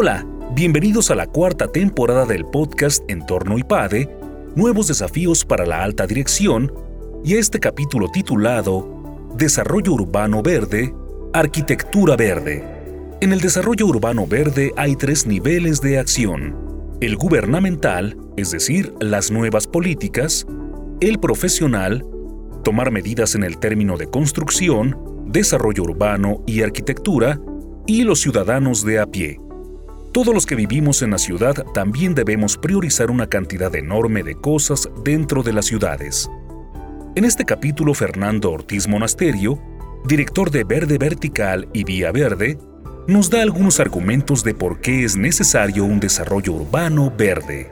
Hola, bienvenidos a la cuarta temporada del podcast Entorno IPADE, Nuevos desafíos para la alta dirección, y este capítulo titulado Desarrollo Urbano Verde, Arquitectura Verde. En el desarrollo urbano verde hay tres niveles de acción. El gubernamental, es decir, las nuevas políticas, el profesional, tomar medidas en el término de construcción, desarrollo urbano y arquitectura, y los ciudadanos de a pie. Todos los que vivimos en la ciudad también debemos priorizar una cantidad enorme de cosas dentro de las ciudades. En este capítulo, Fernando Ortiz Monasterio, director de Verde Vertical y Vía Verde, nos da algunos argumentos de por qué es necesario un desarrollo urbano verde.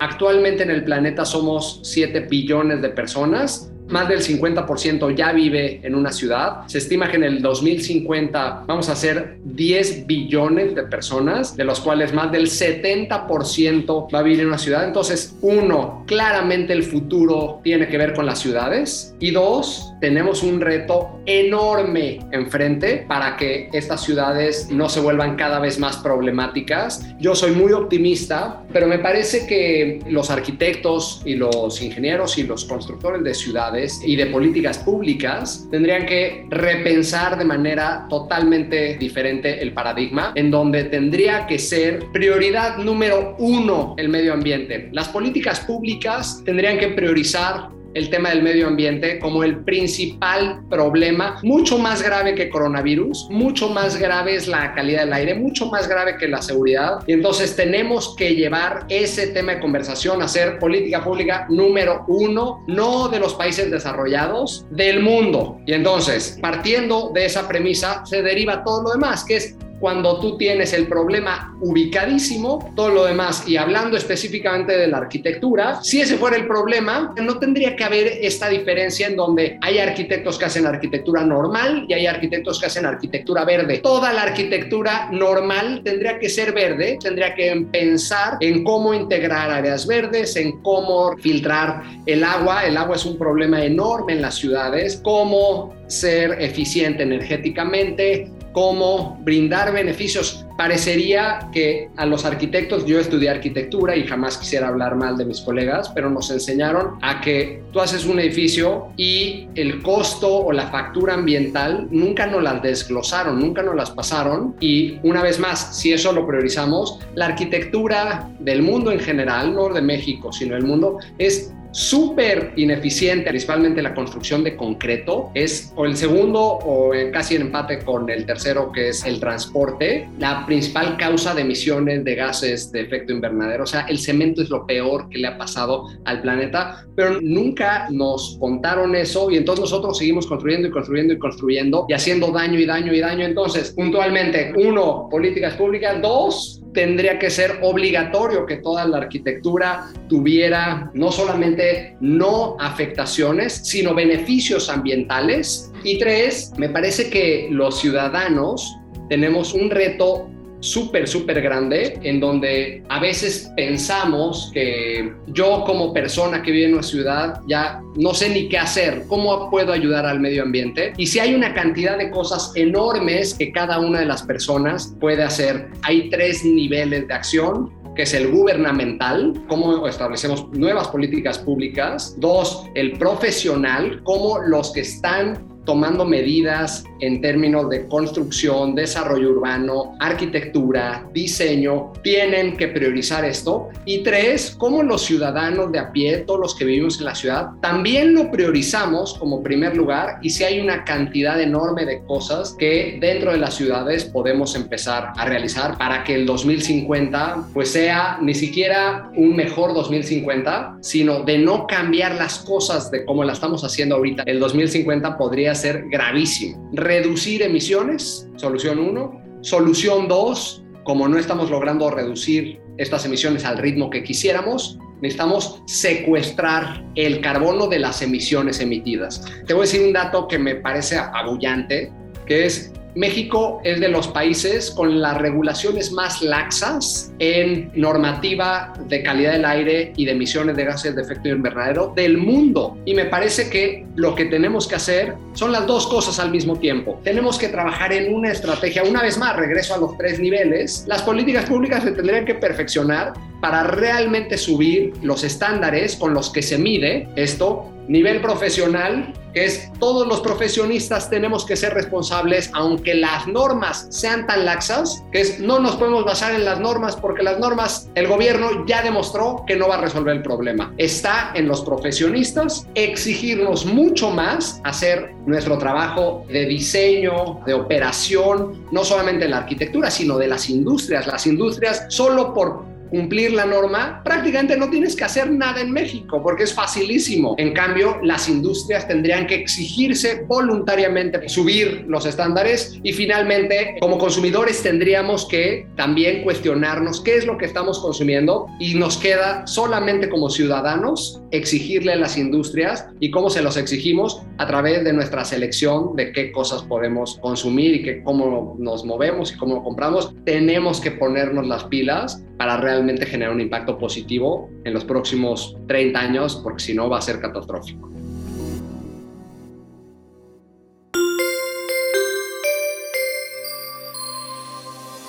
Actualmente en el planeta somos 7 billones de personas más del 50% ya vive en una ciudad. Se estima que en el 2050 vamos a ser 10 billones de personas, de los cuales más del 70% va a vivir en una ciudad. Entonces, uno, claramente el futuro tiene que ver con las ciudades. Y dos, tenemos un reto enorme enfrente para que estas ciudades no se vuelvan cada vez más problemáticas. Yo soy muy optimista, pero me parece que los arquitectos y los ingenieros y los constructores de ciudades y de políticas públicas tendrían que repensar de manera totalmente diferente el paradigma, en donde tendría que ser prioridad número uno el medio ambiente. Las políticas públicas tendrían que priorizar el tema del medio ambiente como el principal problema, mucho más grave que coronavirus, mucho más grave es la calidad del aire, mucho más grave que la seguridad. Y entonces tenemos que llevar ese tema de conversación a ser política pública número uno, no de los países desarrollados, del mundo. Y entonces, partiendo de esa premisa, se deriva todo lo demás, que es cuando tú tienes el problema ubicadísimo, todo lo demás, y hablando específicamente de la arquitectura, si ese fuera el problema, no tendría que haber esta diferencia en donde hay arquitectos que hacen arquitectura normal y hay arquitectos que hacen arquitectura verde. Toda la arquitectura normal tendría que ser verde, tendría que pensar en cómo integrar áreas verdes, en cómo filtrar el agua. El agua es un problema enorme en las ciudades, cómo ser eficiente energéticamente, cómo brindar beneficios. Parecería que a los arquitectos, yo estudié arquitectura y jamás quisiera hablar mal de mis colegas, pero nos enseñaron a que tú haces un edificio y el costo o la factura ambiental nunca nos las desglosaron, nunca nos las pasaron. Y una vez más, si eso lo priorizamos, la arquitectura del mundo en general, no de México, sino el mundo, es súper ineficiente, principalmente la construcción de concreto, es o el segundo o casi en empate con el tercero que es el transporte, la principal causa de emisiones de gases de efecto invernadero. O sea, el cemento es lo peor que le ha pasado al planeta, pero nunca nos contaron eso y entonces nosotros seguimos construyendo y construyendo y construyendo y haciendo daño y daño y daño. Entonces, puntualmente, uno, políticas públicas, dos, tendría que ser obligatorio que toda la arquitectura tuviera no solamente no afectaciones, sino beneficios ambientales. Y tres, me parece que los ciudadanos tenemos un reto súper, súper grande en donde a veces pensamos que yo como persona que vive en una ciudad ya no sé ni qué hacer, cómo puedo ayudar al medio ambiente. Y si hay una cantidad de cosas enormes que cada una de las personas puede hacer, hay tres niveles de acción que es el gubernamental, cómo establecemos nuevas políticas públicas. Dos, el profesional, cómo los que están tomando medidas en términos de construcción, desarrollo urbano, arquitectura, diseño, tienen que priorizar esto. Y tres, cómo los ciudadanos de a pie, todos los que vivimos en la ciudad, también lo priorizamos como primer lugar y si hay una cantidad enorme de cosas que dentro de las ciudades podemos empezar a realizar para que el 2050 pues sea ni siquiera un mejor 2050, sino de no cambiar las cosas de cómo la estamos haciendo ahorita. El 2050 podría ser gravísimo. Reducir emisiones, solución 1. Solución 2, como no estamos logrando reducir estas emisiones al ritmo que quisiéramos, necesitamos secuestrar el carbono de las emisiones emitidas. Te voy a decir un dato que me parece apabullante, que es México es de los países con las regulaciones más laxas en normativa de calidad del aire y de emisiones de gases de efecto invernadero del mundo. Y me parece que lo que tenemos que hacer son las dos cosas al mismo tiempo. Tenemos que trabajar en una estrategia, una vez más, regreso a los tres niveles. Las políticas públicas se tendrían que perfeccionar para realmente subir los estándares con los que se mide esto nivel profesional, que es todos los profesionistas tenemos que ser responsables, aunque las normas sean tan laxas, que es no nos podemos basar en las normas porque las normas el gobierno ya demostró que no va a resolver el problema. Está en los profesionistas exigirnos mucho más, hacer nuestro trabajo de diseño, de operación, no solamente en la arquitectura, sino de las industrias. Las industrias solo por cumplir la norma, prácticamente no tienes que hacer nada en México porque es facilísimo. En cambio, las industrias tendrían que exigirse voluntariamente subir los estándares y finalmente, como consumidores, tendríamos que también cuestionarnos qué es lo que estamos consumiendo y nos queda solamente como ciudadanos exigirle a las industrias y cómo se los exigimos a través de nuestra selección de qué cosas podemos consumir y que, cómo nos movemos y cómo compramos. Tenemos que ponernos las pilas para realmente generar un impacto positivo en los próximos 30 años, porque si no va a ser catastrófico.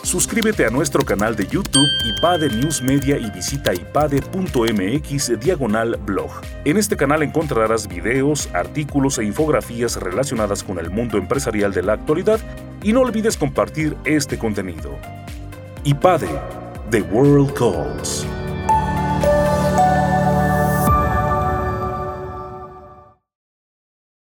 Suscríbete a nuestro canal de YouTube IPADE News Media y visita ipade.mx diagonal blog. En este canal encontrarás videos, artículos e infografías relacionadas con el mundo empresarial de la actualidad y no olvides compartir este contenido. IPADE The World Calls.